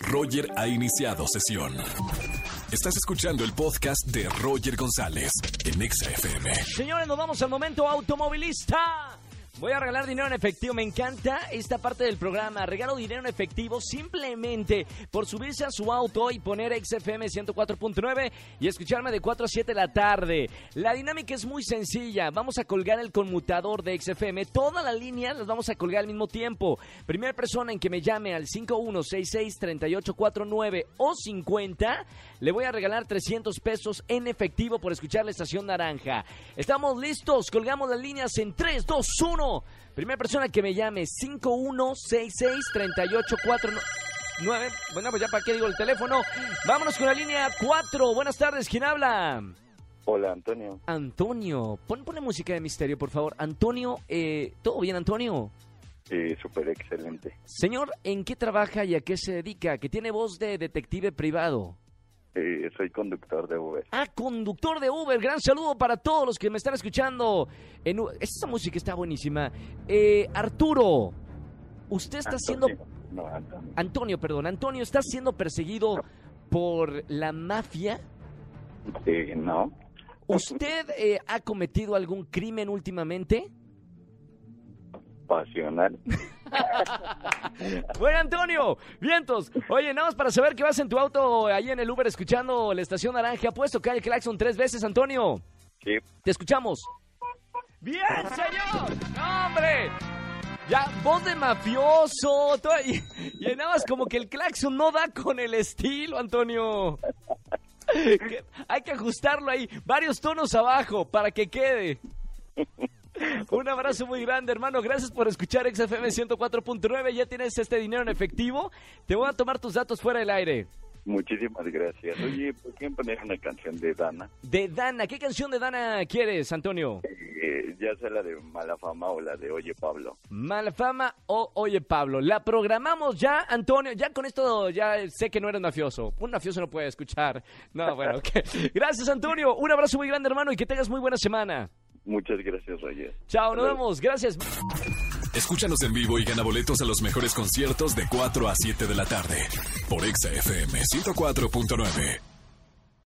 Roger ha iniciado sesión. Estás escuchando el podcast de Roger González en Exa FM. Señores, nos vamos al momento automovilista. Voy a regalar dinero en efectivo. Me encanta esta parte del programa. Regalo dinero en efectivo simplemente por subirse a su auto y poner XFM 104.9 y escucharme de 4 a 7 de la tarde. La dinámica es muy sencilla. Vamos a colgar el conmutador de XFM. Toda la línea las vamos a colgar al mismo tiempo. Primera persona en que me llame al 5166-3849 o 50, le voy a regalar 300 pesos en efectivo por escuchar la estación naranja. Estamos listos. Colgamos las líneas en 3, 2, 1. Primera persona que me llame, 5166-3849. Bueno, pues ya para qué digo el teléfono. Vámonos con la línea 4. Buenas tardes, ¿quién habla? Hola, Antonio. Antonio. Pon, ponle música de misterio, por favor. Antonio, eh, ¿todo bien, Antonio? Sí, súper excelente. Señor, ¿en qué trabaja y a qué se dedica? Que tiene voz de detective privado. Eh, soy conductor de Uber. Ah, conductor de Uber. Gran saludo para todos los que me están escuchando. En, U- esta música está buenísima. Eh, Arturo, usted está siendo... Antonio. No, Antonio. Antonio, perdón. Antonio, ¿está siendo perseguido por la mafia? Eh, no. ¿Usted eh, ha cometido algún crimen últimamente? Pasional. Bueno, Antonio, vientos. Oye, nada más para saber que vas en tu auto ahí en el Uber escuchando la estación naranja. Puesto que hay el claxon tres veces, Antonio. Sí. Te escuchamos. ¡Bien, señor! ¡No, ¡Hombre! Ya, voz de mafioso. todo- y, y nada más como que el claxon no da con el estilo, Antonio. Que- Hay que ajustarlo ahí, varios tonos abajo para que quede. Un abrazo muy grande, hermano. Gracias por escuchar XFM 104.9. Ya tienes este dinero en efectivo. Te voy a tomar tus datos fuera del aire. Muchísimas gracias. Oye, ¿por qué no poner una canción de Dana? De Dana, ¿qué canción de Dana quieres, Antonio? Eh, ya sea la de Mala Fama o la de Oye Pablo. Mala fama o Oye Pablo. La programamos ya, Antonio. Ya con esto ya sé que no eres mafioso. Un mafioso no puede escuchar. No, bueno, ok. Gracias, Antonio. Un abrazo muy grande, hermano, y que tengas muy buena semana. Muchas gracias, Roger. Chao, nos vemos. Gracias. Escúchanos en vivo y gana boletos a los mejores conciertos de 4 a 7 de la tarde por Exa FM 104.9.